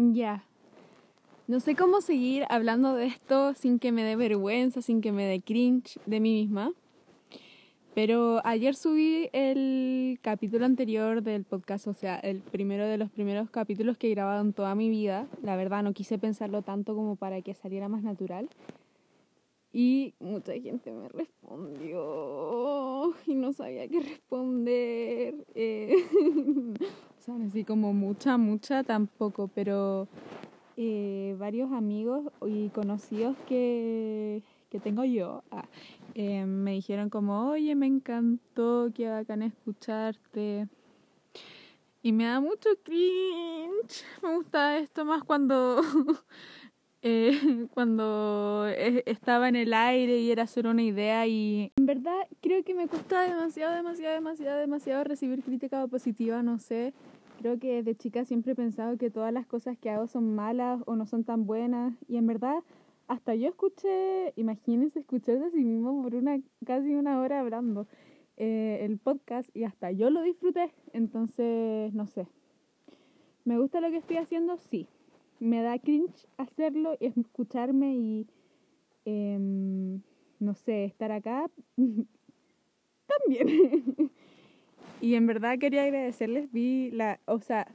Ya. No sé cómo seguir hablando de esto sin que me dé vergüenza, sin que me dé cringe de mí misma. Pero ayer subí el capítulo anterior del podcast, o sea, el primero de los primeros capítulos que he grabado en toda mi vida. La verdad, no quise pensarlo tanto como para que saliera más natural. Y mucha gente me respondió y no sabía qué responder. Eh, así como mucha, mucha tampoco, pero eh, varios amigos y conocidos que, que tengo yo ah, eh, me dijeron como, oye, me encantó, qué bacán escucharte. Y me da mucho cringe. Me gusta esto más cuando, eh, cuando estaba en el aire y era solo una idea. Y en verdad creo que me cuesta demasiado, demasiado, demasiado, demasiado recibir crítica positiva, no sé. Creo que desde chica siempre he pensado que todas las cosas que hago son malas o no son tan buenas. Y en verdad hasta yo escuché, imagínense escuchar de sí mismo por una casi una hora hablando eh, el podcast y hasta yo lo disfruté. Entonces, no sé. ¿Me gusta lo que estoy haciendo? Sí. Me da cringe hacerlo y escucharme y, em, no sé, estar acá también. y en verdad quería agradecerles. Vi la, o sea,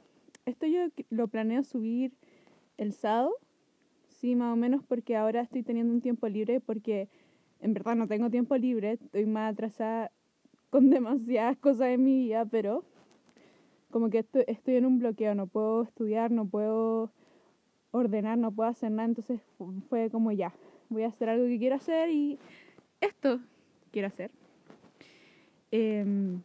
esto yo lo planeo subir el sábado Sí, más o menos porque ahora estoy teniendo un tiempo libre porque en verdad no tengo tiempo libre, estoy más atrasada con demasiadas cosas en mi vida, pero como que estoy, estoy en un bloqueo, no puedo estudiar, no puedo ordenar, no puedo hacer nada, entonces fue como ya, voy a hacer algo que quiero hacer y esto quiero hacer. Em,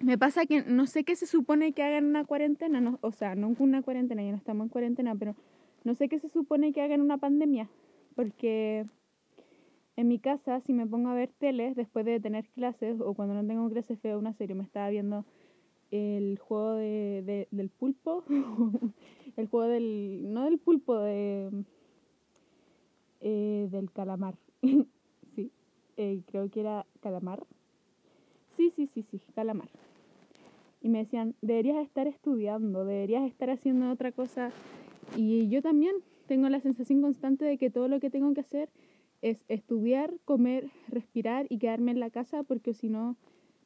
me pasa que no sé qué se supone que haga en una cuarentena, no, o sea, no una cuarentena, ya no estamos en cuarentena, pero no sé qué se supone que haga en una pandemia, porque en mi casa, si me pongo a ver tele después de tener clases o cuando no tengo clases veo una serie, me estaba viendo el juego de, del pulpo, el juego del, no del pulpo, de, eh, del calamar, sí, eh, creo que era calamar, sí, sí, sí, sí, calamar. Y me decían, deberías estar estudiando, deberías estar haciendo otra cosa y yo también tengo la sensación constante de que todo lo que tengo que hacer es estudiar, comer, respirar y quedarme en la casa porque si no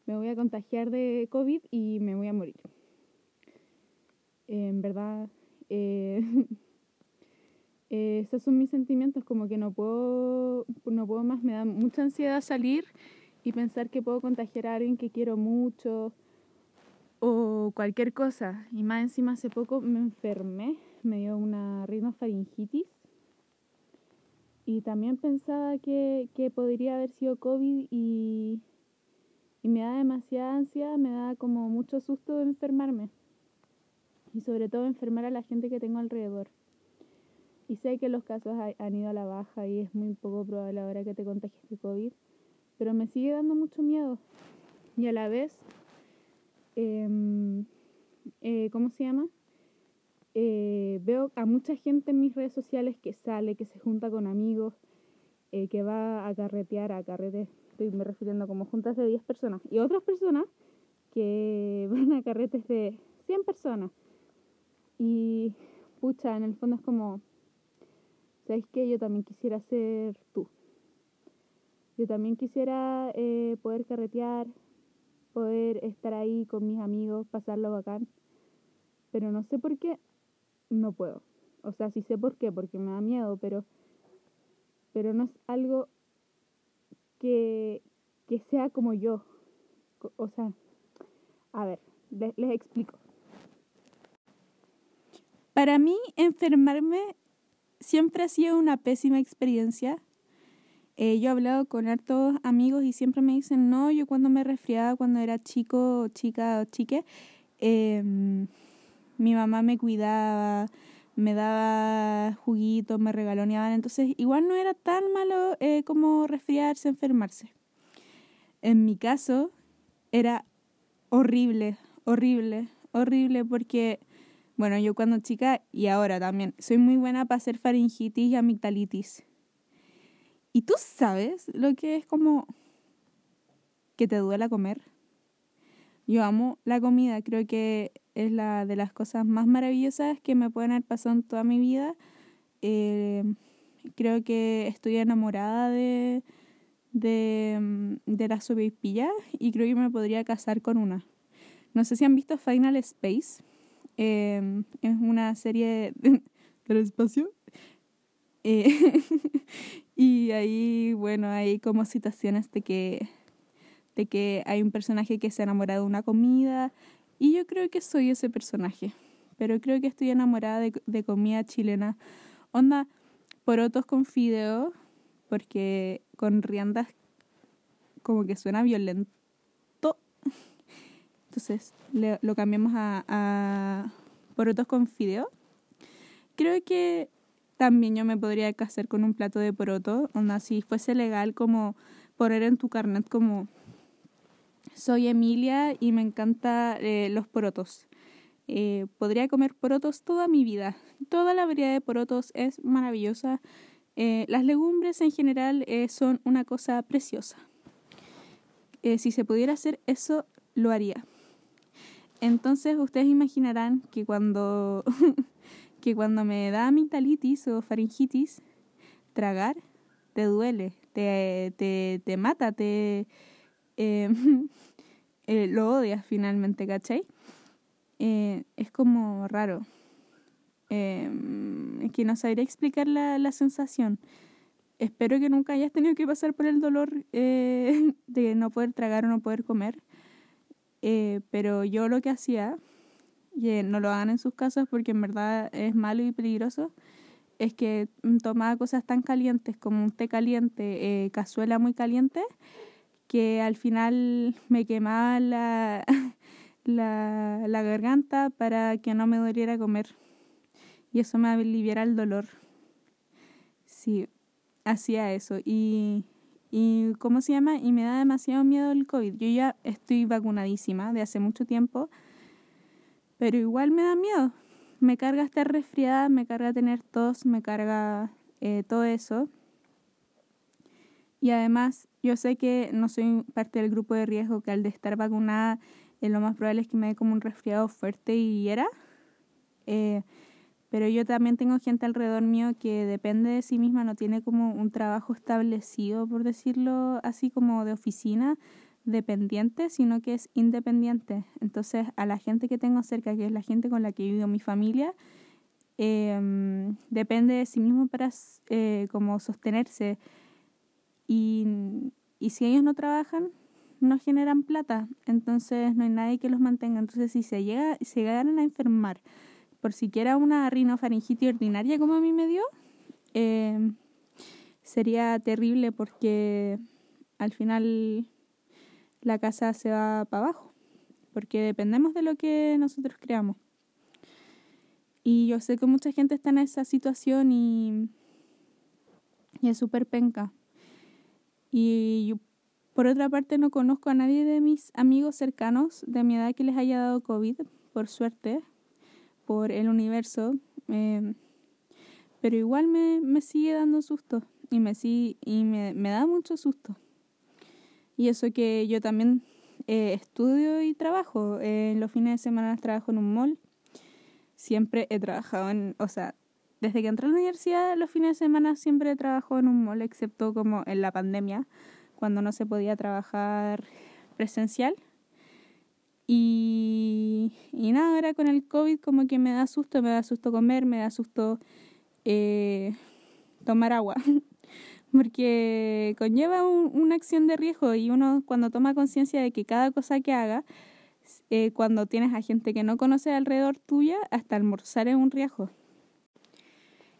me voy a contagiar de COVID y me voy a morir. en verdad, eh, esos son mis sentimientos, como que no puedo, no puedo más, me da mucha ansiedad salir y pensar que puedo contagiar a alguien que quiero mucho o cualquier cosa. Y más encima hace poco me enfermé me dio una rinofaringitis y también pensaba que, podría haber sido COVID y, y me da demasiada ansiedad, me da como mucho susto enfermarme y sobre todo enfermar a la gente que tengo alrededor. Y sé que los casos han ido a la baja y es muy poco probable ahora que te contagies de COVID, pero me sigue dando mucho miedo. Y a la vez, em, eh, ¿cómo se llama? Eh, veo a mucha gente en mis redes sociales que sale, que se junta con amigos, eh, que va a carretear, a carretes, estoy me refiriendo como juntas de 10 personas, y otras personas que van a carretes de 100 personas. Y pucha, en el fondo es como, ¿sabes qué? Yo también quisiera ser tú. Yo también quisiera poder carretear, poder estar ahí con mis amigos, pasarlo bacán. Pero no sé por qué no puedo. O sea, sí sé por qué, porque me da miedo, pero, pero no es algo que, que sea como yo. O sea, a ver, les, explico. Para mí, enfermarme siempre ha sido una pésima experiencia. Eh, yo he hablado con hartos amigos y siempre me dicen, no, yo cuando me resfriaba, cuando era chico, chica o chique, eh, mi mamá me cuidaba, me daba juguitos, me regaloneaban, entonces igual no era tan malo eh, como resfriarse, enfermarse. En mi caso era horrible, horrible, horrible porque, bueno, yo cuando chica y ahora también, soy muy buena para hacer faringitis y amigdalitis. ¿Y tú sabes lo que es como que te duela comer? Yo amo la comida, creo que es la de las cosas más maravillosas que me pueden haber pasado en toda mi vida. Eh, creo que estoy enamorada de, de, de las y creo que me podría casar con una. No sé si han visto Final Space. Eh, es una serie del espacio. Eh, y ahí, bueno, hay como situaciones de que, de que hay un personaje que se enamora de una comida y yo creo que soy ese personaje. Pero creo que estoy enamorada de, de comida chilena. Onda, porotos con fideo, porque con riendas como que suena violento. Entonces le, lo cambiamos a, a porotos con fideo. Creo que también yo me podría casar con un plato de poroto, onda si fuese legal como poner en tu carnet como soy Emilia y me encanta eh, los porotos. Eh, podría comer porotos toda mi vida. Toda la variedad de porotos es maravillosa. Eh, las legumbres en general son una cosa preciosa. Si se pudiera hacer eso, lo haría. Entonces ustedes imaginarán que cuando, que cuando me da amigdalitis o faringitis, tragar te duele, te, te, te mata, te lo odias finalmente, ¿cachai? es como raro. Eh, que no sabría explicar la, la, sensación. Espero que nunca hayas tenido que pasar por el dolor eh, de no poder tragar o no poder comer. Eh, pero yo lo que hacía, y no lo hagan en sus casas porque en verdad es malo y peligroso, es que tomaba cosas tan calientes como un té caliente, eh, cazuela muy caliente, que al final me quemaba la, la, la garganta para que no me doliera comer y eso me aliviara el dolor. Sí, hacía eso. Y, y, ¿cómo se llama? Y me da demasiado miedo el COVID. Yo ya estoy vacunadísima de hace mucho tiempo, pero igual me da miedo. Me carga estar resfriada, me carga tener tos, me carga eh, todo eso. Y además, yo sé que no soy parte del grupo de riesgo, que al de estar vacunada, eh, lo más probable es que me dé como un resfriado fuerte y era. Eh, pero yo también tengo gente alrededor mío que depende de sí misma, no tiene como un trabajo establecido, por decirlo así, como de oficina dependiente, sino que es independiente. Entonces, a la gente que tengo cerca, que es la gente con la que vivo mi familia, eh, depende de sí mismo para eh, como sostenerse. Y, y si ellos no trabajan, no generan plata, entonces no hay nadie que los mantenga. Entonces, si se, llega, se llegaran a enfermar, por siquiera una rinofaringitis ordinaria como a mí me dio, eh, sería terrible porque al final la casa se va para abajo, porque dependemos de lo que nosotros creamos. Y yo sé que mucha gente está en esa situación y, y es súper penca. Y yo, por otra parte no conozco a nadie de mis amigos cercanos de mi edad que les haya dado COVID, por suerte por el universo, eh, pero igual me, me, sigue dando susto y, me, y me, me, da mucho susto. Y eso que yo también eh, estudio y trabajo, eh, los fines de semana trabajo en un mall, siempre he trabajado en, o sea, desde que entré a la universidad los fines de semana siempre he trabajado en un mall, excepto como en la pandemia, cuando no se podía trabajar presencial. Y, y nada, ahora con el COVID como que me da susto, me da susto comer, me da susto eh, tomar agua, porque conlleva un, una acción de riesgo y uno cuando toma conciencia de que cada cosa que haga, eh, cuando tienes a gente que no conoce alrededor tuya, hasta almorzar es un riesgo.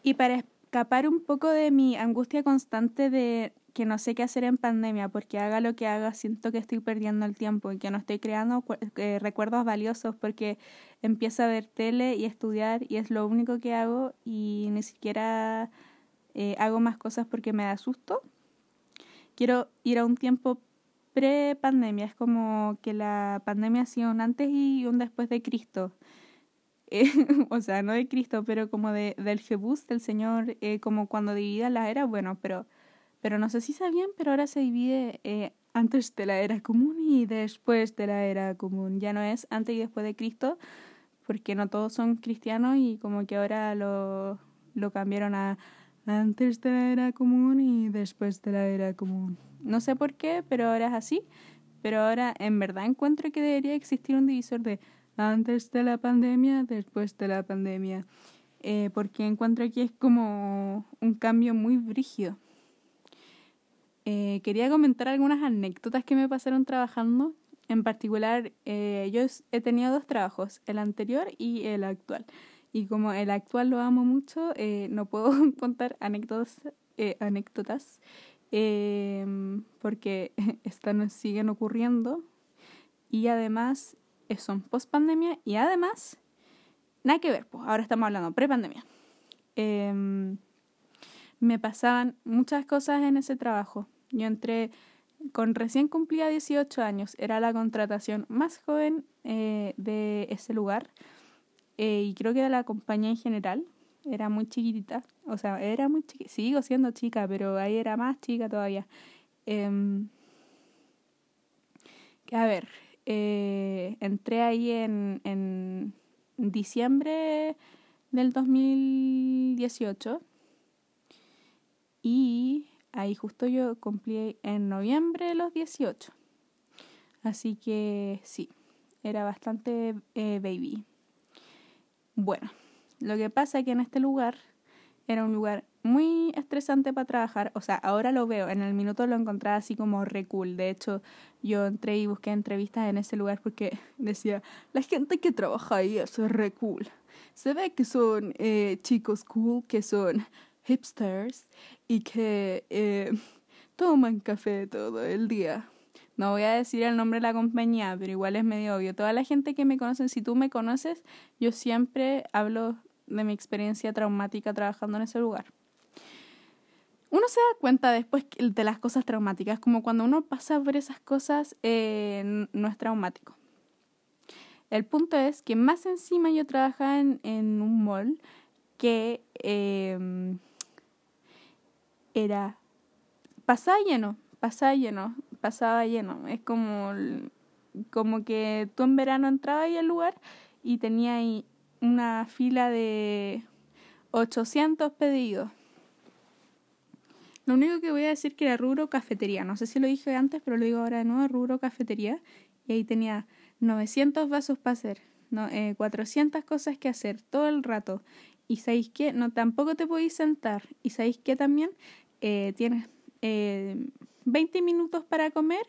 Y para escapar un poco de mi angustia constante de que no sé qué hacer en pandemia, porque haga lo que haga, siento que estoy perdiendo el tiempo y que no estoy creando eh, recuerdos valiosos porque empiezo a ver tele y estudiar y es lo único que hago y ni siquiera eh, hago más cosas porque me da susto. Quiero ir a un tiempo pre-pandemia, es como que la pandemia ha sido un antes y un después de Cristo. Eh, o sea, no de Cristo, pero como de, del Jebús, del Señor, eh, como cuando dividía la era, bueno, pero pero no sé si sabían, pero ahora se divide eh, antes de la era común y después de la era común. Ya no es antes y después de Cristo, porque no todos son cristianos y como que ahora lo, lo cambiaron a antes de la era común y después de la era común. No sé por qué, pero ahora es así. Pero ahora en verdad encuentro que debería existir un divisor de antes de la pandemia, después de la pandemia. Eh, porque encuentro que es como un cambio muy brígido. Eh, quería comentar algunas anécdotas que me pasaron trabajando. En particular, eh, yo he tenido dos trabajos, el anterior y el actual. Y como el actual lo amo mucho, no puedo contar anécdotas, anécdotas porque están, siguen ocurriendo. Y además son post pandemia y además, nada que ver, pues ahora estamos hablando pre-pandemia. Em, me pasaban muchas cosas en ese trabajo. Yo entré con recién cumplida 18 años, era la contratación más joven eh, de ese lugar eh, y creo que de la compañía en general. Era muy chiquitita, o sea, era muy chiquita, sigo siendo chica, pero ahí era más chica todavía. Eh, a ver, eh, entré ahí en, en diciembre del 2018 y ahí justo yo cumplí en noviembre los 18. Así que sí, era bastante eh, baby. Bueno, lo que pasa es que en este lugar era un lugar muy estresante para trabajar. O sea, ahora lo veo, en el minuto lo encontré así como re cool. De hecho, yo entré y busqué entrevistas en ese lugar porque decía, la gente que trabaja ahí es re cool. Se ve que son eh, chicos cool, que son hipsters y que eh, toman café todo el día. No voy a decir el nombre de la compañía, pero igual es medio obvio. Toda la gente que me conoce, si tú me conoces, yo siempre hablo de mi experiencia traumática trabajando en ese lugar. Uno se da cuenta después de las cosas traumáticas, como cuando uno pasa por esas cosas eh, no es traumático. El punto es que más encima yo trabajaba en, un mall que em, era pasaba lleno, pasaba lleno, pasaba lleno. Es como, como que tú en verano entrabas ahí al lugar y tenía ahí una fila de 800 pedidos. Lo único que voy a decir que era rubro cafetería. No sé si lo dije antes, pero lo digo ahora de nuevo, rubro cafetería. Y ahí tenía 900 vasos para hacer, no, 400 eh, cosas que hacer todo el rato. Y sabéis que no tampoco te podéis sentar. Y sabéis que también eh, tienes eh, 20 minutos para comer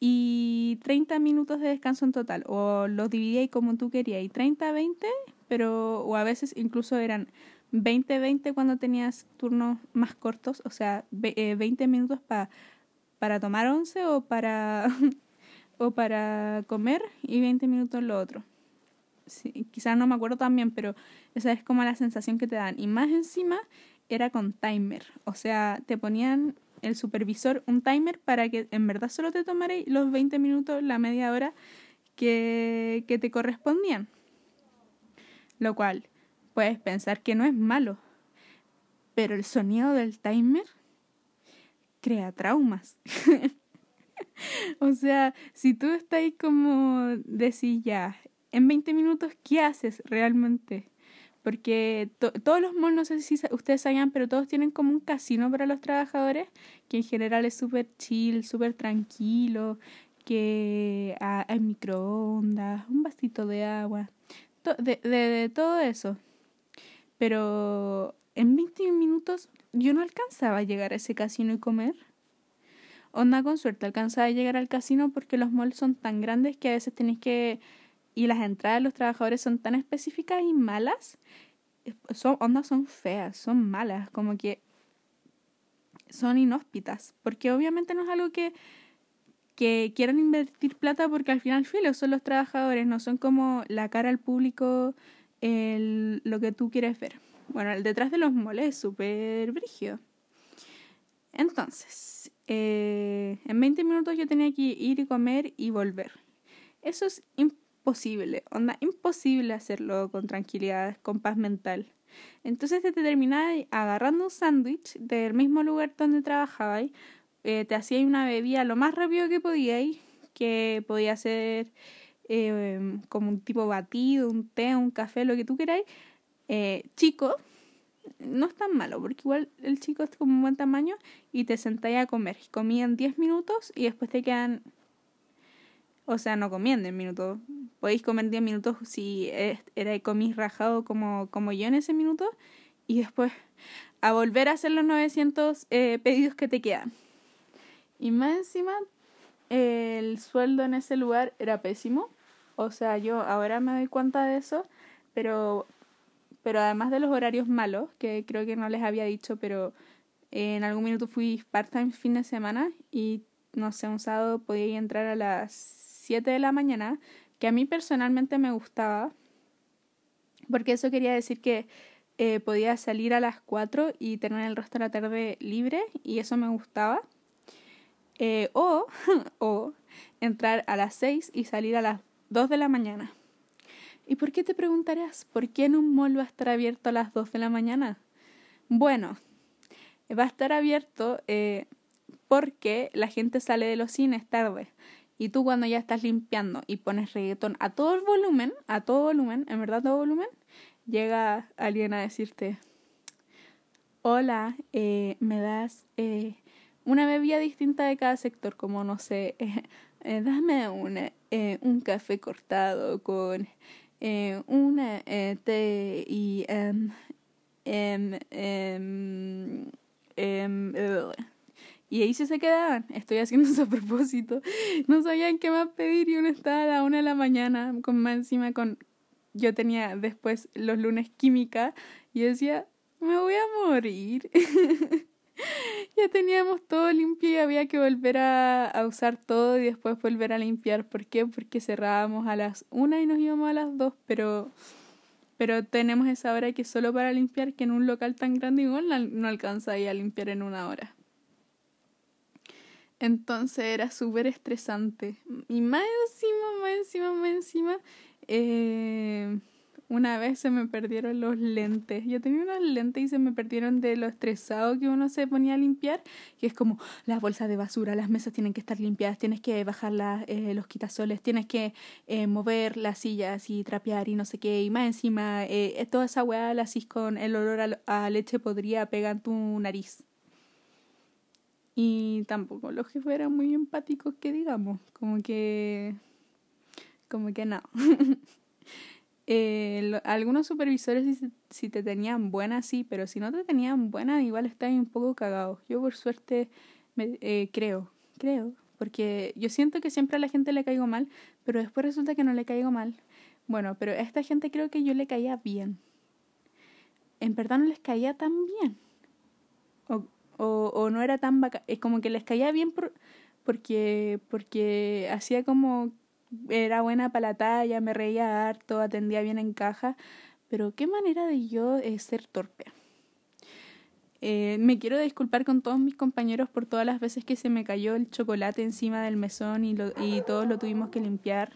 y 30 minutos de descanso en total. O los dividíais como tú querías. Y 30, 20, pero o a veces incluso eran 20-20 cuando tenías turnos más cortos, o sea, 20 eh, minutos para para tomar once o para, o para comer y 20 minutos lo otro. Sí, quizás no me acuerdo también, pero esa es como la sensación que te dan. Y más encima era con timer, o sea, te ponían el supervisor un timer para que en verdad solo te tomara los 20 minutos, la media hora que, que te correspondían. Lo cual puedes pensar que no es malo, pero el sonido del timer crea traumas. o sea, si tú estás como decís ya, en 20 minutos, ¿qué haces realmente? Porque todos los malls, no sé si ustedes sabían, pero todos tienen como un casino para los trabajadores, que en general es súper chill, súper tranquilo, que hay microondas, un vasito de agua, de, de todo eso pero en 20 minutos yo no alcanzaba a llegar a ese casino y comer. Onda con suerte alcanzaba a llegar al casino porque los malls son tan grandes que a veces tenéis que... y las entradas de los trabajadores son tan específicas y malas. Son, ondas son feas, son malas, como que son inhóspitas. Porque obviamente no es algo que, que quieran invertir plata porque al final filo son los trabajadores, no son como la cara al público el, lo que tú quieres ver. Bueno, el detrás de los moles es súper brígido. Entonces, eh, en 20 minutos yo tenía que ir y comer y volver. Eso es imposible, onda, imposible hacerlo con tranquilidad, con paz mental. Entonces te terminaba agarrando un sándwich del mismo lugar donde trabajabas, eh, te hacía una bebida lo más rápido que podíais, que podía ser eh, como un tipo batido, un té, un café, lo que tú queráis, eh, chico, no es tan malo, porque igual el chico es como un buen tamaño y te sentáis a comer. Comían 10 minutos y después te quedan. O sea, no comían 10 minutos. Podéis comer 10 minutos si era comís rajado como, como yo en ese minuto. Y después a volver a hacer los 900 eh, pedidos que te quedan. Y más encima, el sueldo en ese lugar era pésimo. O sea, yo ahora me doy cuenta de eso, pero pero además de los horarios malos, que creo que no les había dicho, pero en algún minuto fui part-time fin de semana y no sé, un sábado podía entrar a las 7 de la mañana, que a mí personalmente me gustaba, porque eso quería decir que eh, podía salir a las 4 y tener el resto de la tarde libre, y eso me gustaba. Eh, o, o entrar a las 6 y salir a las 2 de la mañana. ¿Y por qué te preguntarás? ¿Por qué en un mall va a estar abierto a las 2 de la mañana? Bueno, va a estar abierto eh, porque la gente sale de los cines tarde. Y tú cuando ya estás limpiando y pones reggaetón a todo el volumen, a todo volumen, en verdad todo volumen, llega alguien a decirte, hola, eh, me das eh, una bebida distinta de cada sector, como no sé, dame una, un café cortado con eh, una eh, T y M, M, M, M, y ahí se quedaban. Estoy haciendo eso a propósito. No sabían qué más pedir y uno estaba a la una de la mañana con más encima con... Yo tenía después los lunes química y decía, me voy a morir. ya teníamos todo limpio y había que volver a, a, usar todo y después volver a limpiar. ¿Por qué? Porque cerrábamos a las una y nos íbamos a las dos, pero, pero tenemos esa hora que solo para limpiar, que en un local tan grande igual no alcanza a limpiar en una hora. Entonces era súper estresante. Y más encima, más encima, más encima, eh, una vez se me perdieron los lentes. Yo tenía unos lentes y se me perdieron de lo estresado que uno se ponía a limpiar. Y es como las bolsas de basura, las mesas tienen que estar limpiadas, tienes que bajar eh, los quitasoles, tienes que eh, mover las sillas y trapear y no sé qué. Y más encima, eh, toda esa weá la hacís con el olor a, leche podría pegar tu nariz. Y tampoco los jefes eran muy empáticos, que digamos. Como que. Como que no. Eh, algunos supervisores si, te tenían buena, sí, pero si no te tenían buena, igual estás un poco cagado. Yo por suerte me, eh, creo, creo, porque yo siento que siempre a la gente le caigo mal, pero después resulta que no le caigo mal. Bueno, pero a esta gente creo que yo le caía bien. En verdad no les caía tan bien. O, o no era tan bacán. Es como que les caía bien por, porque, porque hacía como era buena para la talla, me reía harto, atendía bien en caja, pero qué manera de yo eh, ser torpe. Eh, me quiero disculpar con todos mis compañeros por todas las veces que se me cayó el chocolate encima del mesón y, lo, y todos lo tuvimos que limpiar.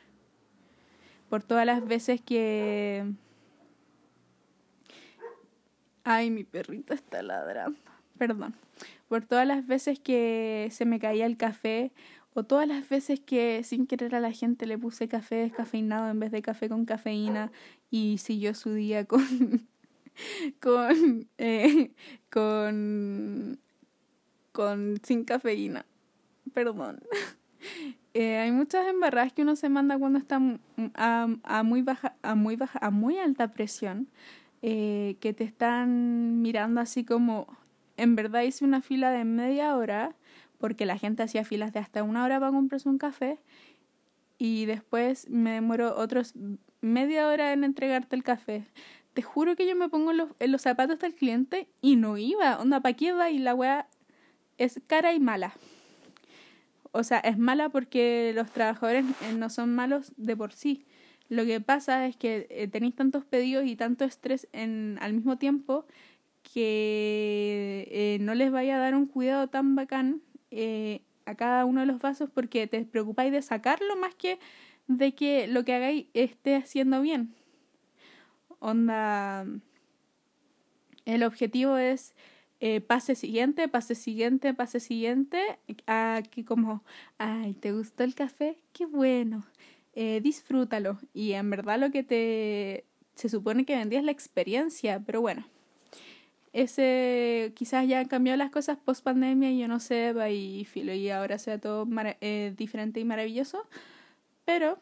Por todas las veces que... Ay, mi perrito está ladrando. Perdón. Por todas las veces que se me caía el café o todas las veces que sin querer a la gente le puse café descafeinado en vez de café con cafeína y siguió su día con con eh, con con sin cafeína. Perdón. Eh, hay muchas embarradas que uno se manda cuando está a, a muy baja, a muy baja, a muy alta presión, eh, que te están mirando así como, en verdad hice una fila de media hora porque la gente hacía filas de hasta una hora para comprarse un café y después me demoro otros media hora en entregarte el café. Te juro que yo me pongo los, en los zapatos del cliente y no iba. Onda, ¿para qué va? Y la weá es cara y mala. O sea, es mala porque los trabajadores eh, no son malos de por sí. Lo que pasa es que eh, tenéis tantos pedidos y tanto estrés en, al mismo tiempo que eh, no les vaya a dar un cuidado tan bacán eh, a cada uno de los vasos porque te preocupáis de sacarlo más que de que lo que hagáis esté haciendo bien. Onda, el objetivo es eh, pase siguiente, pase siguiente, pase siguiente. Aquí como, ay, ¿te gustó el café? Qué bueno. disfrútalo. Y en verdad lo que te se supone que vendía es la experiencia, pero bueno. Ese quizás ya han cambiado las cosas post pandemia y yo no sé, y y ahora sea todo eh, diferente y maravilloso. Pero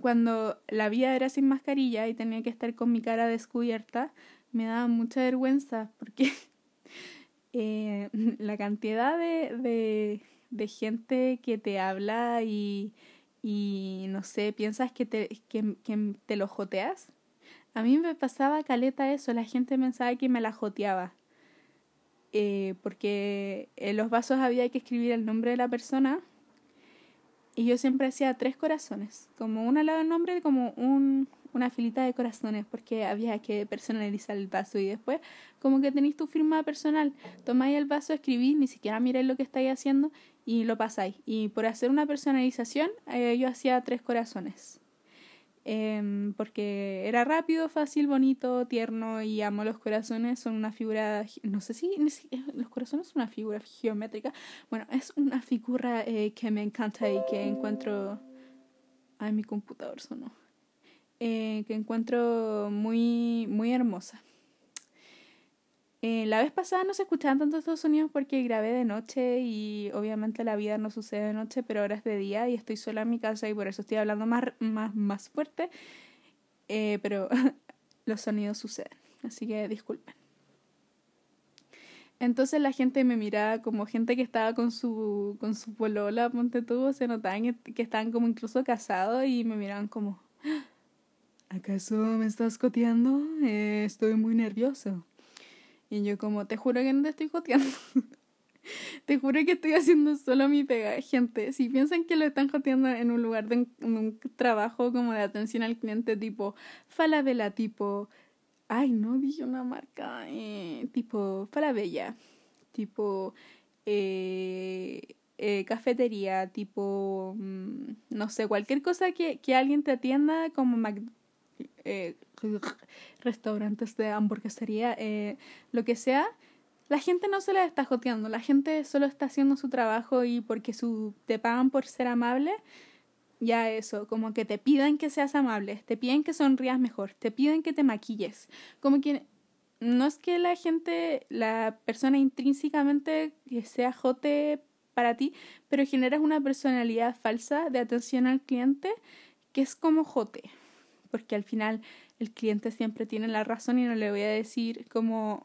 cuando la vida era sin mascarilla y tenía que estar con mi cara descubierta, me daba mucha vergüenza porque eh, la cantidad de, de, de, gente que te habla y, y no sé, piensas que te, que te lo joteas. A mí me pasaba caleta eso, la gente pensaba que me la joteaba. Eh, porque en los vasos había que escribir el nombre de la persona y yo siempre hacía tres corazones, como una al lado del nombre, como un, una filita de corazones, porque había que personalizar el vaso. Y después, como que tenéis tu firma personal, tomáis el vaso, escribís, ni siquiera miráis lo que estáis haciendo y lo pasáis. Y por hacer una personalización, eh, yo hacía tres corazones. Em, porque era rápido, fácil, bonito, tierno y amo los corazones. Son una figura, no sé si, eh, los corazones son una figura geométrica. Bueno, es una figura eh, que me encanta y que encuentro... Ay, mi computador sonó. Eh, que encuentro muy, muy hermosa. Eh, la vez pasada no se escuchaban tanto estos sonidos porque grabé de noche y obviamente la vida no sucede de noche, pero ahora es de día y estoy sola en mi casa y por eso estoy hablando más, más, más fuerte. Eh, pero los sonidos suceden, así que disculpen. Entonces la gente me miraba como gente que estaba con su, con su polola, ponte tú, se notaban que estaban como incluso casados y me miraban como, ¿acaso me estás coteando? Eh, estoy muy nervioso. Y yo como, te juro que no te estoy joteando. te juro que estoy haciendo solo mi pega. Gente, si piensan que lo están joteando en un lugar de un, trabajo como de atención al cliente tipo Falabella, tipo... Ay, no dije una marca. Eh, tipo Falabella. Tipo... Eh, eh, cafetería, tipo... Mm, no sé, cualquier cosa que, que alguien te atienda como Mac, eh, restaurantes de hamburguesería, eh, lo que sea, la gente no se la está joteando, la gente solo está haciendo su trabajo y porque su, te pagan por ser amable, ya eso, como que te piden que seas amable, te piden que sonrías mejor, te piden que te maquilles, como que no es que la gente, la persona intrínsecamente sea jote para ti, pero generas una personalidad falsa de atención al cliente que es como jote porque al final el cliente siempre tiene la razón y no le voy a decir como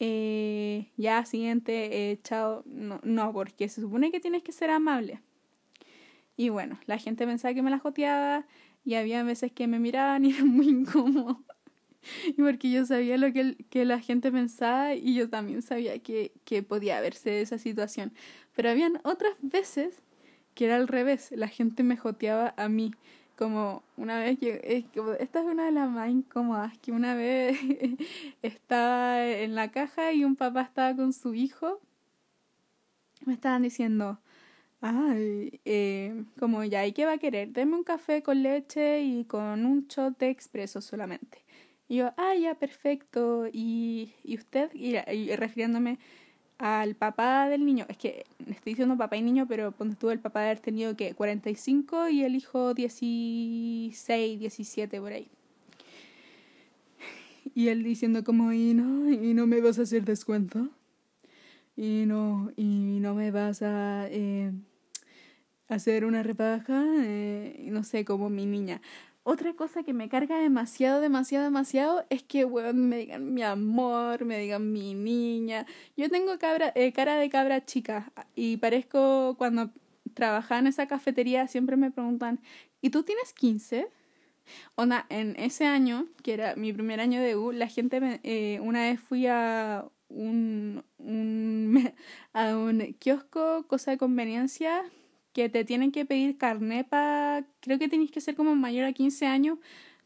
eh, ya siguiente, eh, chao, no, no, porque se supone que tienes que ser amable. Y bueno, la gente pensaba que me la joteaba y había veces que me miraban y era muy incómodo. y porque yo sabía lo que, que la gente pensaba y yo también sabía que, que podía verse esa situación. Pero habían otras veces que era al revés, la gente me joteaba a mí como una vez que esta es una de las más incómodas que una vez estaba en la caja y un papá estaba con su hijo me estaban diciendo ay eh, como ya y qué va a querer deme un café con leche y con un shot de expreso solamente y yo ah ya perfecto y, y usted y, y refiriéndome al papá del niño, es que estoy diciendo papá y niño, pero cuando estuvo el papá de haber tenido que 45 y el hijo 16, 17 por ahí. Y él diciendo como, y no, y no me vas a hacer descuento. Y no, y no me vas a eh, hacer una rebaja, eh, no sé, como mi niña. Otra cosa que me carga demasiado, demasiado, demasiado es que, me digan mi amor, me digan mi niña. Yo tengo cabra, eh, cara de cabra chica y parezco cuando trabajaba en esa cafetería siempre me preguntan, ¿y tú tienes 15? Onda, en ese año, que era mi primer año de U, la gente, me, eh, una vez fui a un, un, a un kiosco, cosa de conveniencia, que te tienen que pedir carné para, creo que tienes que ser como mayor a 15 años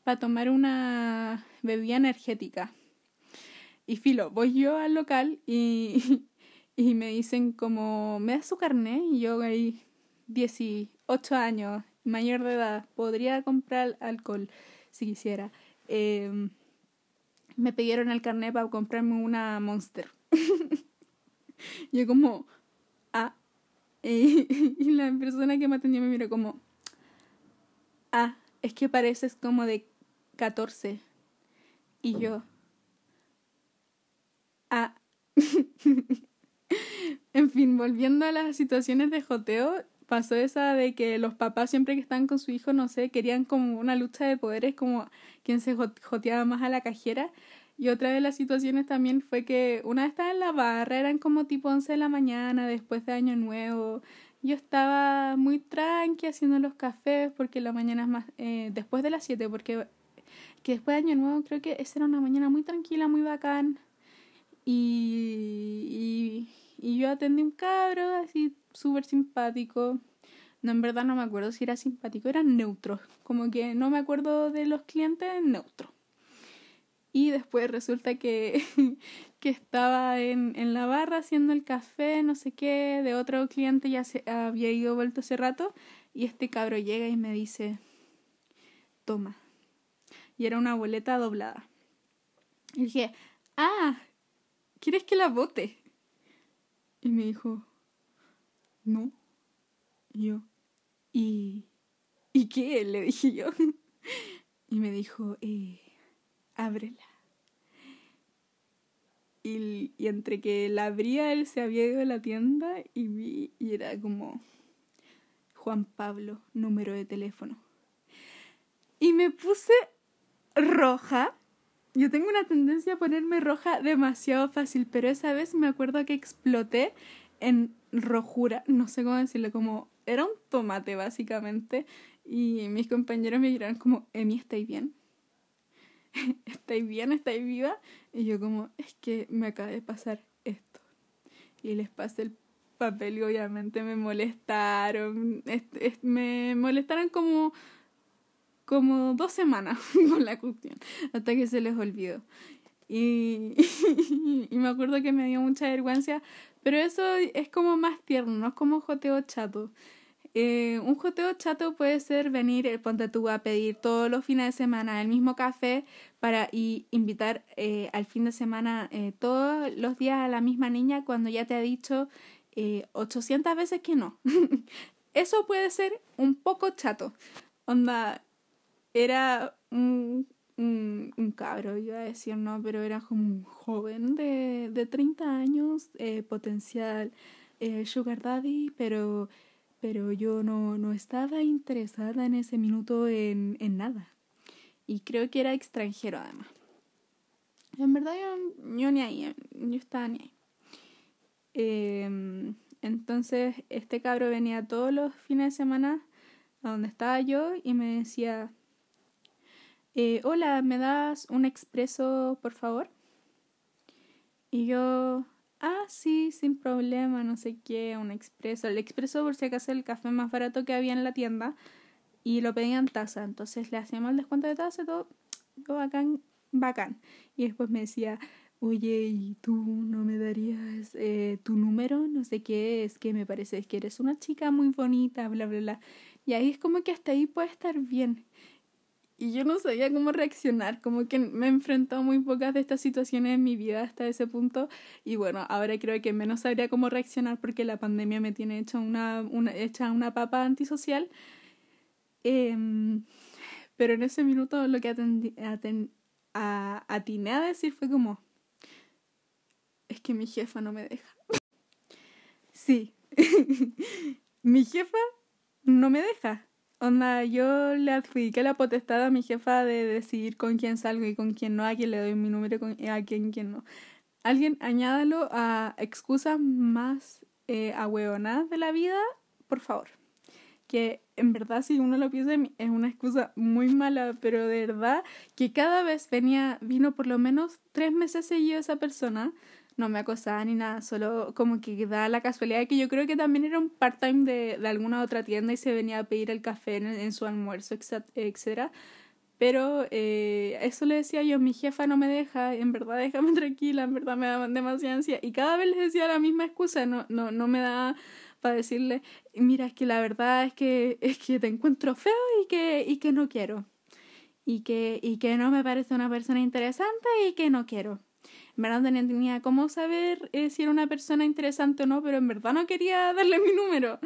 para tomar una bebida energética. Y filo, voy yo al local y, y me dicen como, ¿me das su carné? Y yo ahí, 18 años, mayor de edad, podría comprar alcohol si quisiera. Em, me pidieron el carné para comprarme una Monster. yo como, ah, Y, la persona que me atendió me miró como, ah, es que pareces como de 14. Y yo, ah. en fin, volviendo a las situaciones de joteo, pasó esa de que los papás siempre que estaban con su hijo, no sé, querían como una lucha de poderes, como quien se joteaba más a la cajera. Y otra de las situaciones también fue que una vez estaba en la barra, eran como tipo 11 de la mañana, después de Año Nuevo. Yo estaba muy tranqui haciendo los cafés porque la mañana es más, eh, después de las 7, porque que después de Año Nuevo creo que esa era una mañana muy tranquila, muy bacán. Y, y, yo atendí un cabro así súper simpático. No, en verdad no me acuerdo si era simpático, era neutro. Como que no me acuerdo de los clientes, neutro. Y después resulta que, que estaba en, en la barra haciendo el café, no sé qué, de otro cliente ya se había ido vuelto hace rato. Y este cabro llega y me dice, toma. Y era una boleta doblada. Y dije, ah, ¿quieres que la bote? Y me dijo, no. Y yo, ¿y, ¿y qué? Le dije yo. Y me dijo, eh, ábrela. Y, entre que la abría, él se había ido a la tienda y vi, y era como Juan Pablo, número de teléfono. Y me puse roja. Yo tengo una tendencia a ponerme roja demasiado fácil, pero esa vez me acuerdo que exploté en rojura, no sé cómo decirlo, como era un tomate básicamente. Y mis compañeros me miraron como, Emi, ¿estáis bien? ¿Estáis bien? ¿Estáis viva? Y yo como, es que me acaba de pasar esto. Y les pasé el papel y obviamente me molestaron. me molestaron como, como dos semanas con la cuestión, hasta que se les olvidó. Y, y me acuerdo que me dio mucha vergüenza, pero eso es como más tierno, no es como joteo chato. Eh, un joteo chato puede ser venir, el ponte tú a pedir todos los fines de semana el mismo café para y invitar eh, al fin de semana eh, todos los días a la misma niña cuando ya te ha dicho eh, 800 veces que no. Eso puede ser un poco chato. Onda, era un, un, un, cabro, iba a decir, no, pero era como un joven de, de 30 años, potencial sugar daddy, pero pero yo no, no estaba interesada en ese minuto en, en nada. Y creo que era extranjero además. En verdad yo, ni ahí, yo estaba ni ahí. Eh, entonces este cabro venía todos los fines de semana a donde estaba yo y me decía, eh, hola, ¿me das un expreso por favor? Y yo, ah, sí, sin problema, no sé qué, un expreso. El expreso, por si acaso, el café más barato que había en la tienda. Y lo pedían taza. Entonces le hacíamos el descuento de taza y todo, todo bacán, bacán. Y después me decía, oye, ¿y tú no me darías eh, tu número? No sé qué, es que me parece que eres una chica muy bonita, bla, bla, bla. Y ahí es como que hasta ahí puede estar bien y yo no sabía cómo reaccionar, como que me he enfrentado muy pocas de estas situaciones en mi vida hasta ese punto y bueno, ahora creo que menos sabría cómo reaccionar porque la pandemia me tiene hecha una, una, hecha una papa antisocial. Eh, pero en ese minuto lo que atendí, aten, a, atiné a decir fue como, es que mi jefa no me deja. sí, mi jefa no me deja. Onda, yo le adjudiqué la potestad a mi jefa de decidir con quién salgo y con quién no, a quién le doy mi número y a quién, quién no. Alguien añádalo a excusas más eh, ahueonadas de la vida, por favor. Que en verdad, si uno lo piensa, es una excusa muy mala, pero de verdad que cada vez venía, vino por lo menos tres meses seguido esa persona no me acosaba ni nada, solo como que da la casualidad de que yo creo que también era un part-time de, de, alguna otra tienda y se venía a pedir el café en, en su almuerzo, etcétera. Pero eh, eso le decía yo, mi jefa no me deja, en verdad déjame tranquila, en verdad me da demasiada ansia. Y cada vez les decía la misma excusa, no, no, no me da para decirle, mira, es que la verdad es que, es que te encuentro feo y que, y que no quiero. Y que, y que no me parece una persona interesante y que no quiero. En verdad no tenía cómo saber eh, si era una persona interesante o no, pero en verdad no quería darle mi número.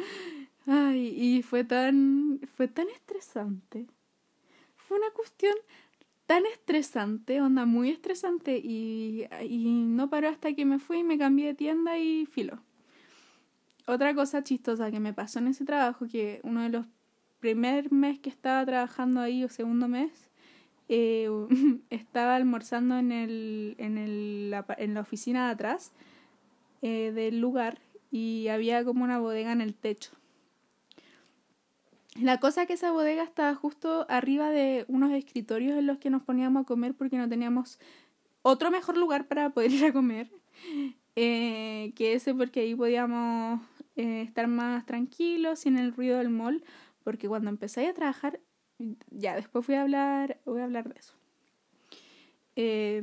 Ay, y fue tan, fue tan estresante. Fue una cuestión tan estresante, onda muy estresante, y, y no paró hasta que me fui y me cambié de tienda y filo. Otra cosa chistosa que me pasó en ese trabajo, que uno de los primer mes que estaba trabajando ahí o segundo mes, eh, estaba almorzando en, el, en, el, en la oficina de atrás eh, del lugar y había como una bodega en el techo. La cosa es que esa bodega estaba justo arriba de unos escritorios en los que nos poníamos a comer porque no teníamos otro mejor lugar para poder ir a comer eh, que ese porque ahí podíamos eh, estar más tranquilos sin el ruido del mall porque cuando empecé a trabajar ya después voy a hablar voy a hablar de eso eh,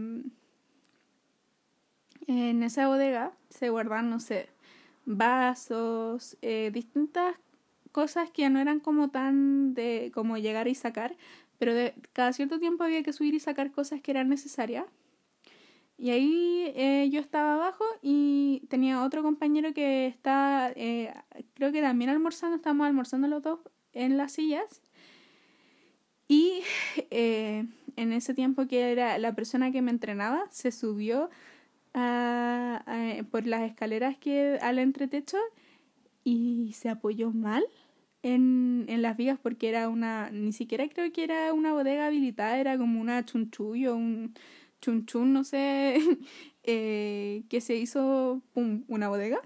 en esa bodega se guardan no sé vasos eh, distintas cosas que no eran como tan de como llegar y sacar pero de, cada cierto tiempo había que subir y sacar cosas que eran necesarias y ahí eh, yo estaba abajo y tenía otro compañero que está, eh, creo que también almorzando, estábamos almorzando los dos en las sillas. Y eh, en ese tiempo que era la persona que me entrenaba, se subió por las escaleras que al entretecho y se apoyó mal en, en las vigas porque era una, ni siquiera creo que era una bodega habilitada, era como una chunchullo, un chun chun, no sé, eh, que se hizo una bodega.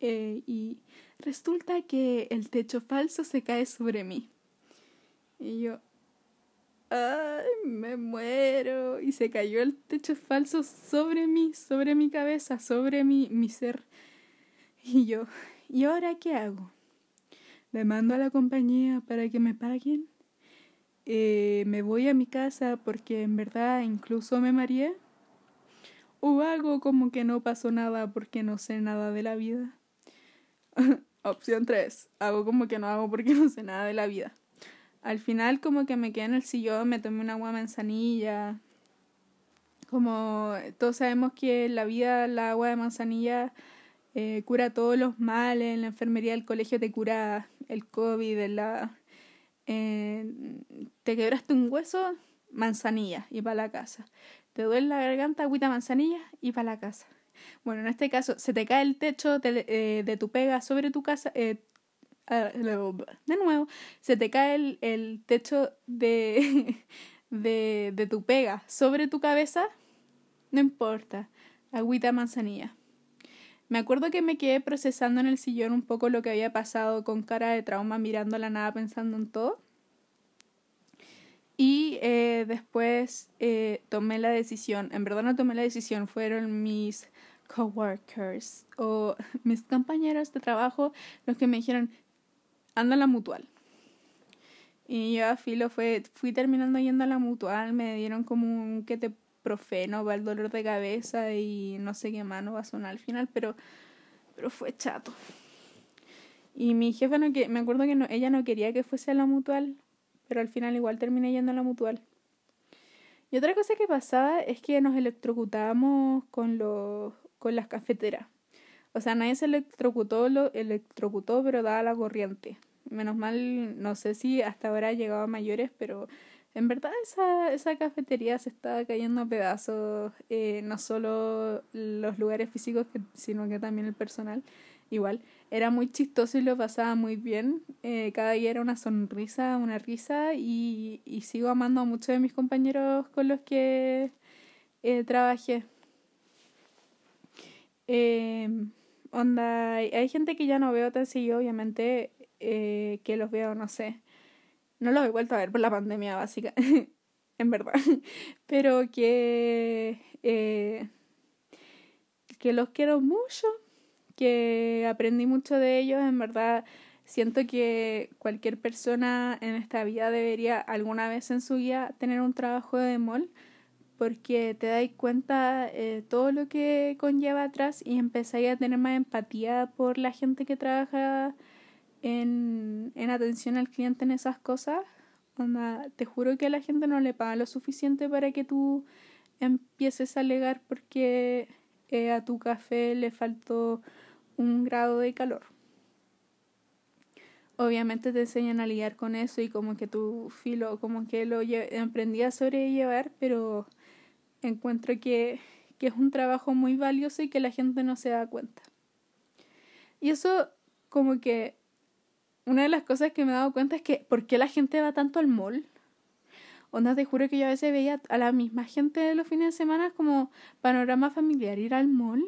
Eh, y resulta que el techo falso se cae sobre mí. Y yo, ¡ay, me muero! Y se cayó el techo falso sobre mí, sobre mi cabeza, sobre mi, mi ser. Y yo, ¿y ahora qué hago? ¿Le mando a la compañía para que me paguen? eh, me voy a mi casa porque en verdad incluso me mareé. O hago como que no pasó nada porque no sé nada de la vida. Opción 3. Hago como que no hago porque no sé nada de la vida. Al final como que me quedé en el sillón, me tomé una agua manzanilla. Como todos sabemos que en la vida la agua de manzanilla eh, cura todos los males, en la enfermería del colegio te cura el COVID, la eh, te quebraste un hueso, manzanilla y para la casa. Te duele la garganta, agüita manzanilla y para la casa. Bueno, en este caso, se te cae el techo de, eh, de tu pega sobre tu casa. Eh, de nuevo, se te cae el, el techo de, de, de tu pega sobre tu cabeza. No importa, agüita manzanilla. Me acuerdo que me quedé procesando en el sillón un poco lo que había pasado con cara de trauma, mirando la nada, pensando en todo. Y eh, después eh, tomé la decisión, en verdad no tomé la decisión, fueron mis coworkers o mis compañeros de trabajo los que me dijeron, anda a la mutual. Y yo a filo fue, fui terminando yendo a la mutual, me dieron como un que te profeno para el dolor de cabeza y no sé qué más no va a sonar al final, pero, pero fue chato. Y mi jefa no que me acuerdo que no, ella no quería que fuese a la mutual, pero al final igual terminé yendo a la mutual. Y otra cosa que pasaba es que nos electrocutábamos con los con las cafeteras. O sea, nadie se electrocutó, lo electrocutó, pero daba la corriente. Menos mal, no sé si hasta ahora ha llegado a mayores, pero en verdad esa, esa cafetería se estaba cayendo a pedazos, eh, no solo los lugares físicos, sino que también el personal. Igual, era muy chistoso y lo pasaba muy bien. Eh, cada día era una sonrisa, una risa y, y sigo amando a muchos de mis compañeros con los que eh, trabajé. Eh, onda, hay gente que ya no veo tan seguido, obviamente, eh, que los veo, no sé, no los he vuelto a ver por la pandemia básica, en verdad. Pero que, eh, que los quiero mucho, que aprendí mucho de ellos, en verdad. Siento que cualquier persona en esta vida debería alguna vez en su vida tener un trabajo de mall porque te dais cuenta eh, todo lo que conlleva atrás y empezáis a tener más empatía por la gente que trabaja en, en atención al cliente en esas cosas. Te juro que a la gente no le paga lo suficiente para que tú empieces a alegar porque eh, a tu café le faltó un grado de calor. Obviamente te enseñan a lidiar con eso y como que tu filo, como que lo emprendí a sobrellevar, pero encuentro que, que es un trabajo muy valioso y que la gente no se da cuenta. Y eso como que una de las cosas que me he dado cuenta es que ¿por qué la gente va tanto al mall? Onda, te juro que yo a veces veía a la misma gente de los fines de semana como panorama familiar, ir al mall.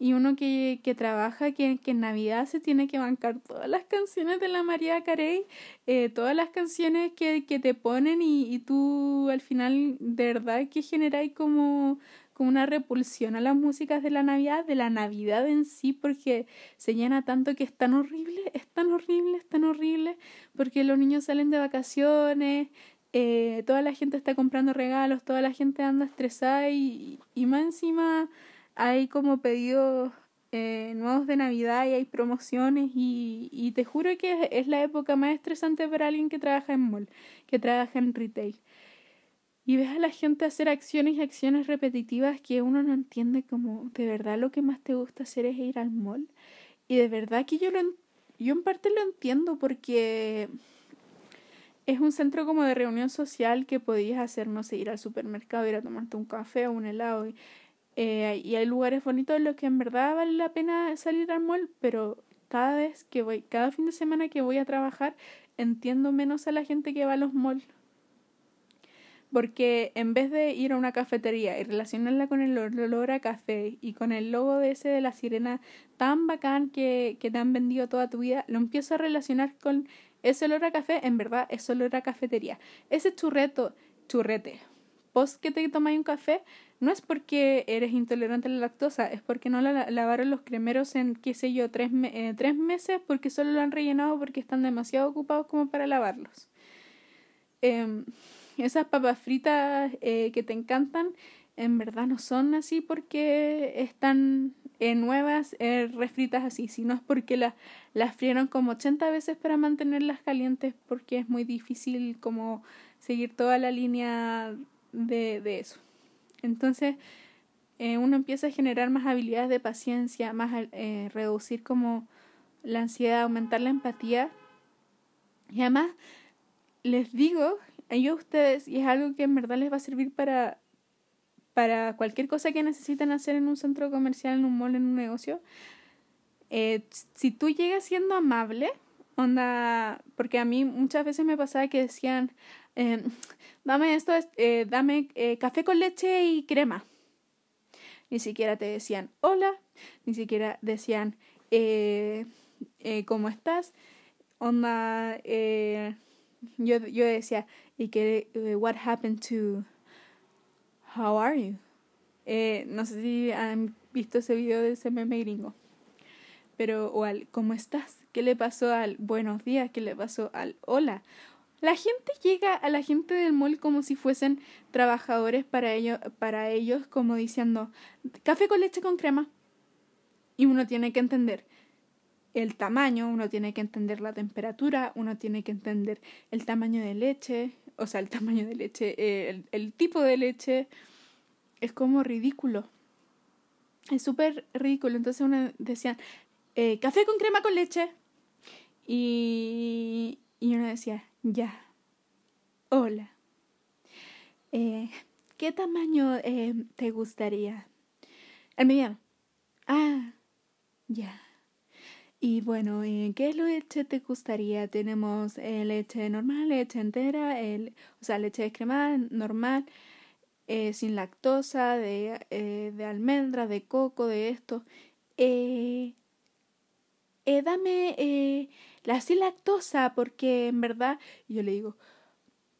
Y uno que, que trabaja, que, que, en Navidad se tiene que bancar todas las canciones de la María Carey, eh, todas las canciones que, que te ponen y, y, tú al final de verdad que generáis como, como una repulsión a las músicas de la Navidad, de la Navidad en sí, porque se llena tanto que es tan horrible, es tan horrible, es tan horrible, porque los niños salen de vacaciones, eh, toda la gente está comprando regalos, toda la gente anda estresada y, y más encima hay como pedidos eh, nuevos de Navidad y hay promociones y, y te juro que es, la época más estresante para alguien que trabaja en mall, que trabaja en retail. Y ves a la gente hacer acciones y acciones repetitivas que uno no entiende como de verdad lo que más te gusta hacer es ir al mall. Y de verdad que yo lo yo en parte lo entiendo porque es un centro como de reunión social que podías hacer, no sé, ir al supermercado, ir a tomarte un café o un helado. Eh, y hay lugares bonitos en los que en verdad vale la pena salir al mall, pero cada vez que voy, cada fin de semana que voy a trabajar, entiendo menos a la gente que va a los malls. Porque en vez de ir a una cafetería y relacionarla con el olor a café y con el logo de ese de la sirena tan bacán que, que te han vendido toda tu vida, lo empiezo a relacionar con ese olor a café, en verdad, es olor a cafetería. Ese churreto, churrete, post que te tomáis un café, no es porque eres intolerante a la lactosa, es porque no la lavaron los cremeros en, qué sé yo, tres, eh, tres meses porque solo lo han rellenado porque están demasiado ocupados como para lavarlos. Eh, esas papas fritas eh, que te encantan, en verdad no son así porque están eh, nuevas refritas así, sino es porque la, las frieron como 80 veces para mantenerlas calientes porque es muy difícil como seguir toda la línea de, de eso. Entonces eh, uno empieza a generar más habilidades de paciencia, más eh, reducir como la ansiedad, aumentar la empatía. Y además les digo a ustedes, y es algo que en verdad les va a servir para para cualquier cosa que necesiten hacer en un centro comercial, en un mall, en un negocio, eh, si tú llegas siendo amable, onda, porque a mí muchas veces me pasaba que decían, eh, dame esto, eh, dame eh, café con leche y crema. Ni siquiera te decían hola, ni siquiera decían eh, cómo estás. Onda, yo, yo decía, y que, what happened to How are you? No sé si han visto ese video de ese meme gringo. Pero, o al ¿cómo estás? ¿Qué le pasó al buenos días? ¿Qué le pasó al hola? La gente llega a la gente del mall como si fuesen trabajadores para ellos, para ellos como diciendo café con leche con crema. Y uno tiene que entender el tamaño, uno tiene que entender la temperatura, uno tiene que entender el tamaño de leche, o sea, el tamaño de leche, eh, el, tipo de leche, es como ridículo. Es súper ridículo. Entonces uno decía, eh, café con crema con leche. Y, decía, ya, hola. Eh, ¿Qué tamaño eh, te gustaría? El mediano. Ah, ya. Y bueno, ¿qué leche te gustaría? Tenemos eh, leche normal, leche entera, el, o sea, leche descremada normal, sin lactosa, de, de almendra, de coco, de esto. Dame la sin lactosa, porque en verdad, yo le digo,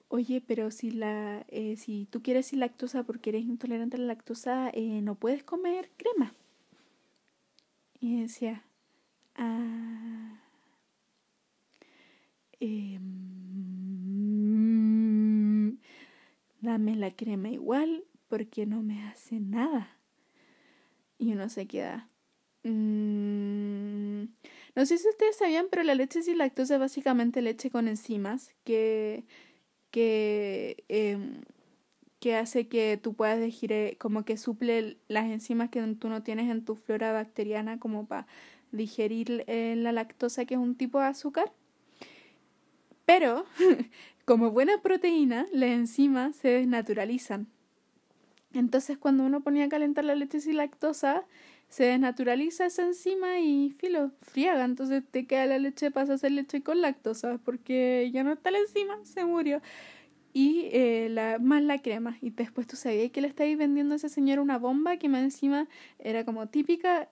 oye, pero si, la, eh, si tú quieres sin lactosa porque eres intolerante a la lactosa, eh, no puedes comer crema. Y decía, Ah, eh, dame la crema igual porque no me hace nada. Y uno se queda. Mmm, no sé si ustedes sabían, pero la leche sin lactosa es básicamente leche con enzimas que, que, eh, que hace que tú puedas digerir, como que suple las enzimas que tú no tienes en tu flora bacteriana como para digerir eh, la lactosa, que es un tipo de azúcar. Pero, como buena proteína, las enzimas se desnaturalizan. Entonces, cuando uno ponía a calentar la leche sin lactosa, se desnaturaliza esa enzima y filo, friaga. Entonces te queda la leche, pasa a ser leche con lactosa, porque ya no está la enzima, se murió y eh, la, más la crema. Y después tú sabías que le estáis vendiendo a ese señor una bomba que más encima era como típica.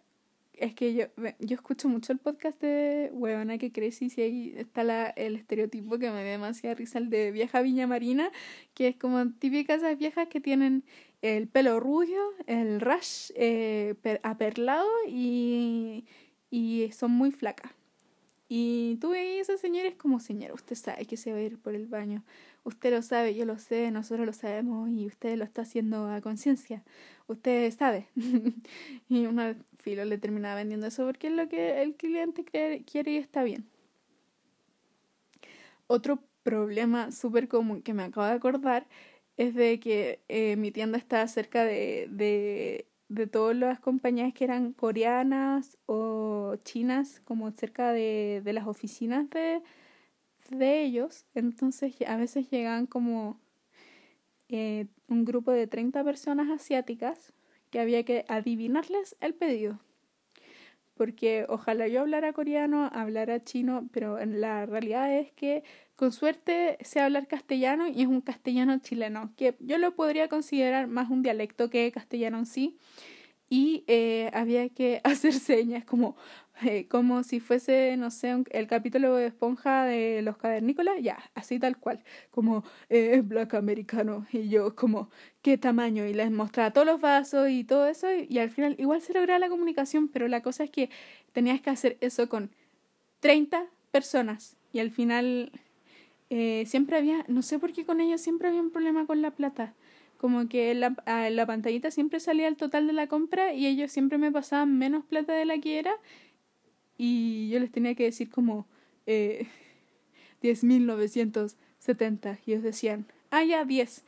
Es que yo, yo escucho mucho el podcast de Huevona que crecí y ahí está la, el estereotipo que me da demasiada risa, el de vieja viña marina, que es como típicas esas viejas que tienen el pelo rubio, el rash eh, aperlado y, y son muy flacas. Y tú veis a ese señor es como, señor, usted sabe que se va a ir por el baño. Usted lo sabe, yo lo sé, nosotros lo sabemos y usted lo está haciendo a conciencia. Usted sabe. y una filo le terminaba vendiendo eso porque es lo que el cliente quiere y está bien. Otro problema súper común que me acabo de acordar es de que eh, mi tienda está cerca de, de, de todas las compañías que eran coreanas o chinas, como cerca de, de las oficinas de, de ellos, entonces a veces llegan como eh, un grupo de 30 personas asiáticas que había que adivinarles el pedido. Porque ojalá yo hablara coreano, hablara chino, pero en la realidad es que con suerte sé hablar castellano y es un castellano chileno, que yo lo podría considerar más un dialecto que castellano en sí. Y eh, había que hacer señas como eh, como si fuese, no sé, el capítulo de Esponja de los cavernícolas, ya, así tal cual, como eh, es black americano, y yo como, ¿qué tamaño? Y les mostraba todos los vasos y todo eso, y, al final igual se lograba la comunicación, pero la cosa es que tenías que hacer eso con 30 personas, y al final eh, siempre había, no sé por qué con ellos siempre había un problema con la plata como que la, la pantallita siempre salía el total de la compra y ellos siempre me pasaban menos plata de la que era y yo les tenía que decir como eh, 10.970 y ellos decían, ah, ya, 10.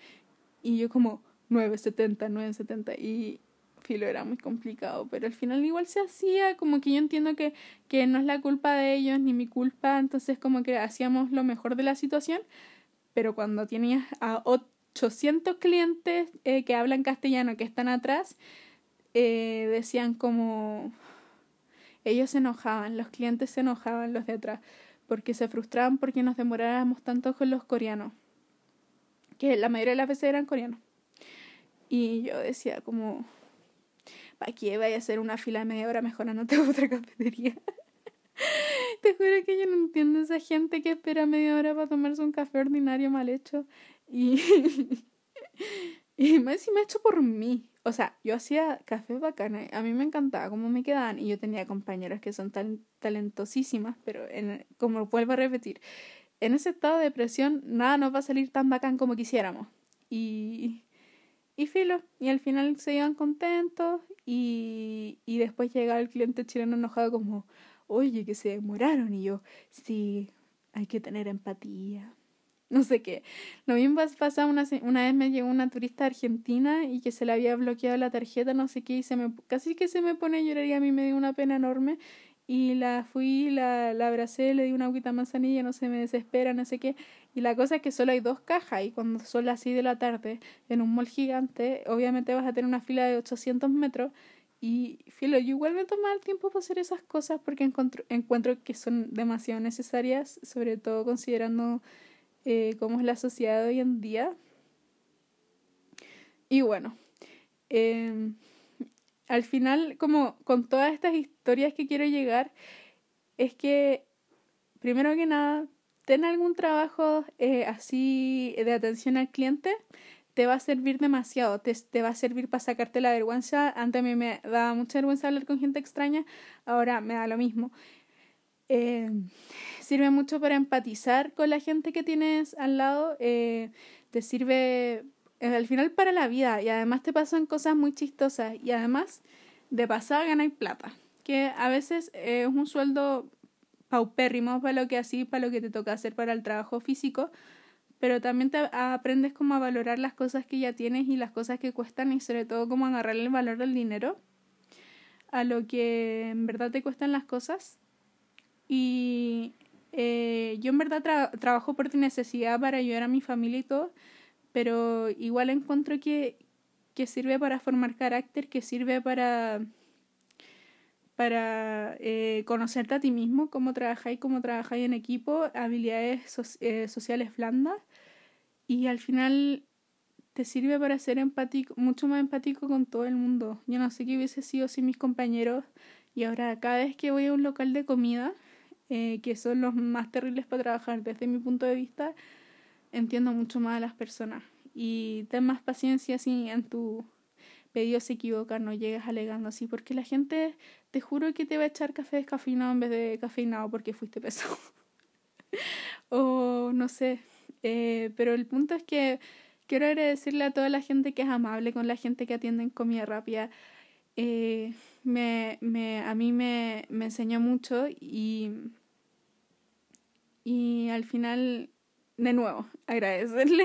Y yo como 970, 970 y filo era muy complicado, pero al final igual se hacía, como que yo entiendo que, que no es la culpa de ellos ni mi culpa, entonces como que hacíamos lo mejor de la situación, pero cuando tenías a 800 clientes eh, que hablan castellano que están atrás, eh, decían como ellos se enojaban, los clientes se enojaban, los de atrás, porque se frustraban porque nos demoráramos tanto con los coreanos, que la mayoría de las veces eran coreanos. Y yo decía como, ¿para qué vaya a hacer una fila de media hora mejorándote otra cafetería? Te juro que yo no entiendo esa gente que espera media hora para tomarse un café ordinario mal hecho. Y, y más me hecho por mí. O sea, yo hacía café bacana, a mí me encantaba cómo me quedaban y yo tenía compañeras que son tan talentosísimas, pero en, como vuelvo a repetir, en ese estado de depresión nada nos va a salir tan bacán como quisiéramos. Y, y filo, y al final se iban contentos y, y después llega el cliente chileno enojado como, oye, que se demoraron y yo, sí, hay que tener empatía no sé qué. Lo mismo pasa una, una vez me llegó una turista argentina y que se le había bloqueado la tarjeta, no sé qué, y se me, casi que se me pone a llorar y a mí me dio una pena enorme. Y la fui, la, la abracé, le di una agüita manzanilla, no se me desespera, no sé qué. Y la cosa es que solo hay dos cajas y cuando son las 6 de la tarde en un mall gigante, obviamente vas a tener una fila de 800 metros. Y filo, yo igual me tomo el tiempo para hacer esas cosas porque encuentro que son demasiado necesarias, sobre todo considerando eh, cómo es la sociedad hoy en día. Y bueno, em, al final, como con todas estas historias que quiero llegar, es que, primero que nada, ten algún trabajo eh, así de atención al cliente, te va a servir demasiado, te, te, va a servir para sacarte la vergüenza. Antes a mí me daba mucha vergüenza hablar con gente extraña, ahora me da lo mismo. Eh, sirve mucho para empatizar con la gente que tienes al lado, eh, te sirve eh, al final para la vida y además te pasan cosas muy chistosas y además de pasar ganar plata, que a veces es un sueldo paupérrimo para lo que así, para lo que te toca hacer para el trabajo físico, pero también te aprendes como a valorar las cosas que ya tienes y las cosas que cuestan y sobre todo cómo agarrar el valor del dinero a lo que en verdad te cuestan las cosas. Y eh, yo en verdad trabajo por necesidad para ayudar a mi familia y todo, pero igual encuentro que, que sirve para formar carácter, que sirve para para eh, conocerte a ti mismo, cómo trabajáis, cómo trabajáis en equipo, habilidades eh, sociales blandas y al final te sirve para ser empático, mucho más empático con todo el mundo. Yo no sé qué hubiese sido sin mis compañeros y ahora cada vez que voy a un local de comida, eh, que son los más terribles para trabajar desde mi punto de vista, entiendo mucho más a las personas y ten más paciencia así en tu pedido se equivoca, no llegas alegando así, porque la gente te juro que te va a echar café descafeinado en vez de cafeinado porque fuiste pesado. o no sé, eh, pero el punto es que quiero agradecerle a toda la gente que es amable con la gente que atiende en comida rápida. Eh, me, me, a mí me, me enseñó mucho y, y al final, de nuevo, agradecerle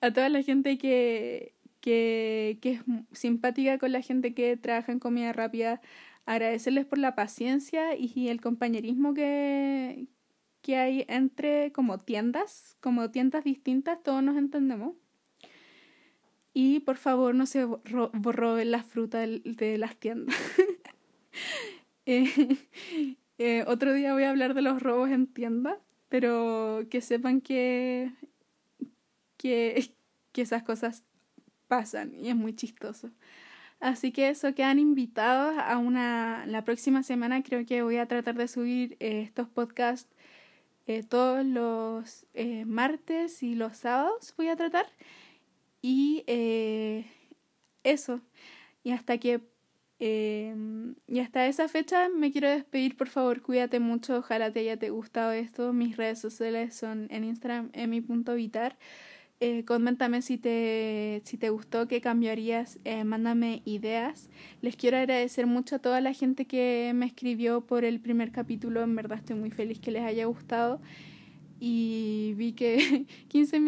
a, toda la gente que, que, que es simpática con la gente que trabaja en comida rápida, agradecerles por la paciencia y el compañerismo que, que hay entre como tiendas, como tiendas distintas, todos nos entendemos. Y por favor no se roben la fruta de, las tiendas. Eh, eh, otro día voy a hablar de los robos en tiendas, pero que sepan que, que, que esas cosas pasan y es muy chistoso. Así que eso, quedan invitados a una... La próxima semana creo que voy a tratar de subir eh, estos podcasts todos los martes y los sábados voy a tratar. Y eh, eso. Y hasta que. y hasta esa fecha me quiero despedir. Por favor, cuídate mucho. Ojalá te haya te gustado esto. Mis redes sociales son en Instagram, emi.vitar. Eh, coméntame si te, si te gustó, qué cambiarías, eh, mándame ideas. Les quiero agradecer mucho a toda la gente que me escribió por el primer capítulo, en verdad estoy muy feliz que les haya gustado. Y vi que 15,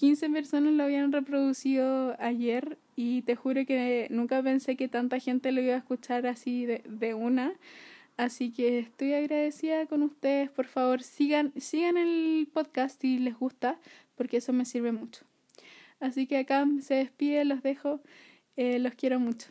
15 personas lo habían reproducido ayer y te juro que nunca pensé que tanta gente lo iba a escuchar así de, de una. Así que estoy agradecida con ustedes. Por favor, sigan, sigan el podcast si les gusta porque eso me sirve mucho. Así que acá se despide, los dejo, eh, los quiero mucho.